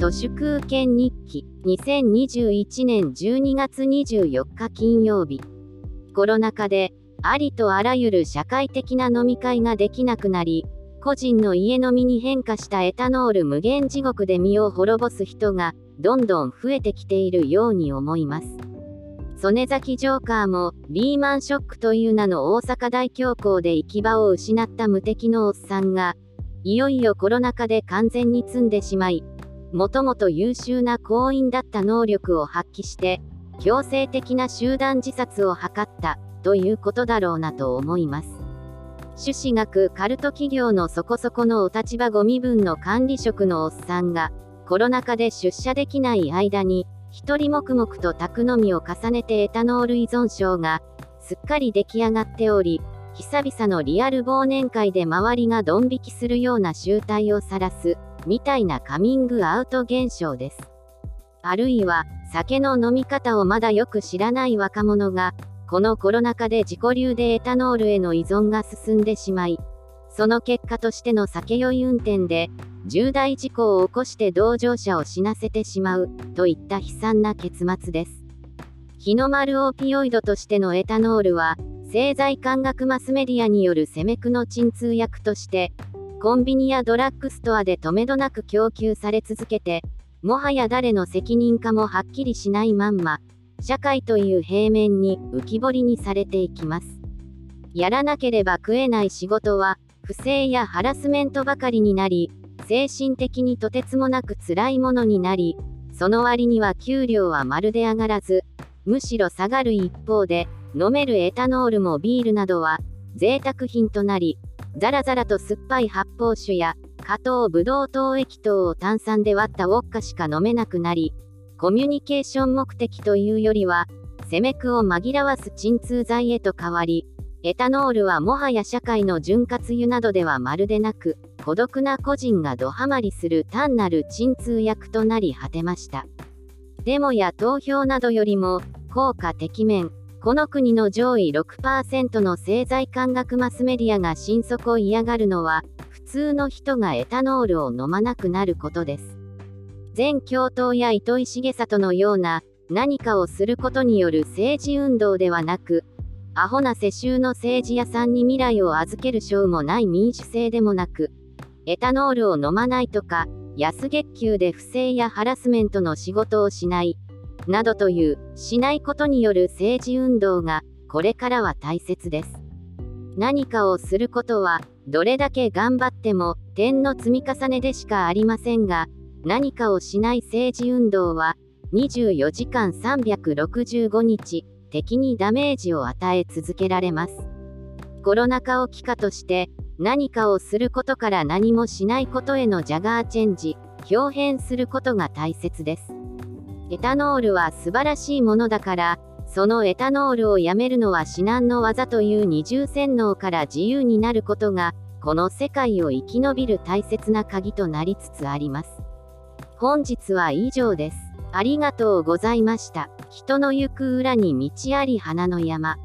都市空権日記2021年12月24日金曜日。コロナ禍でありとあらゆる社会的な飲み会ができなくなり個人の家飲みに変化したエタノール無限地獄で身を滅ぼす人がどんどん増えてきているように思います。曽根崎ジョーカーもリーマンショックという名の大阪大恐慌で行き場を失った無敵のおっさんがいよいよコロナ禍で完全に積んでしまいもともと優秀な行員だった能力を発揮して強制的な集団自殺を図ったということだろうなと思います。朱子学カルト企業のそこそこのお立場ご身分の管理職のおっさんがコロナ禍で出社できない間に一人黙々と宅飲みを重ねてエタノール依存症がすっかり出来上がっており久々のリアル忘年会で周りがドン引きするような集体を晒す。みたいなカミングアウト現象ですあるいは酒の飲み方をまだよく知らない若者がこのコロナ禍で自己流でエタノールへの依存が進んでしまいその結果としての酒酔い運転で重大事故を起こして同乗者を死なせてしまうといった悲惨な結末です。日の丸オピオイドとしてのエタノールは製剤科学マスメディアによるセメクの鎮痛薬としてコンビニやドラッグストアでとめどなく供給され続けてもはや誰の責任かもはっきりしないまんま社会という平面に浮き彫りにされていきます。やらなければ食えない仕事は不正やハラスメントばかりになり精神的にとてつもなく辛いものになり、その割には給料はまるで上がらず、むしろ下がる一方で、飲めるエタノールもビールなどは贅沢品となり、ザラザラと酸っぱい発泡酒や加糖ブドウ糖液糖を炭酸で割ったウォッカしか飲めなくなり、コミュニケーション目的というよりは、セメクを紛らわす鎮痛剤へと変わり、エタノールはもはや社会の潤滑油などではまるでなく、孤独な個人がドハマりする単なる鎮痛薬となり果てました。デモや投票などよりも、効果的面、この国の上位6%の製剤科学マスメディアが心底嫌がるのは、普通の人がエタノールを飲まなくなることです。全共闘や糸井重里のような、何かをすることによる政治運動ではなく、アホな世襲の政治屋さんに未来を預ける賞もない民主制でもなく、エタノールを飲まないとか、安月給で不正やハラスメントの仕事をしない、などという、しないことによる政治運動が、これからは大切です。何かをすることは、どれだけ頑張っても、点の積み重ねでしかありませんが、何かをしない政治運動は、24時間365日、敵にダメージを与え続けられます。コロナ禍を機化として、何かをすることから何もしないことへのジャガーチェンジ、表変することが大切です。エタノールは素晴らしいものだから、そのエタノールをやめるのは至難の業という二重洗脳から自由になることが、この世界を生き延びる大切な鍵となりつつあります。本日は以上です。ありがとうございました。人の行く裏に道あり花の山。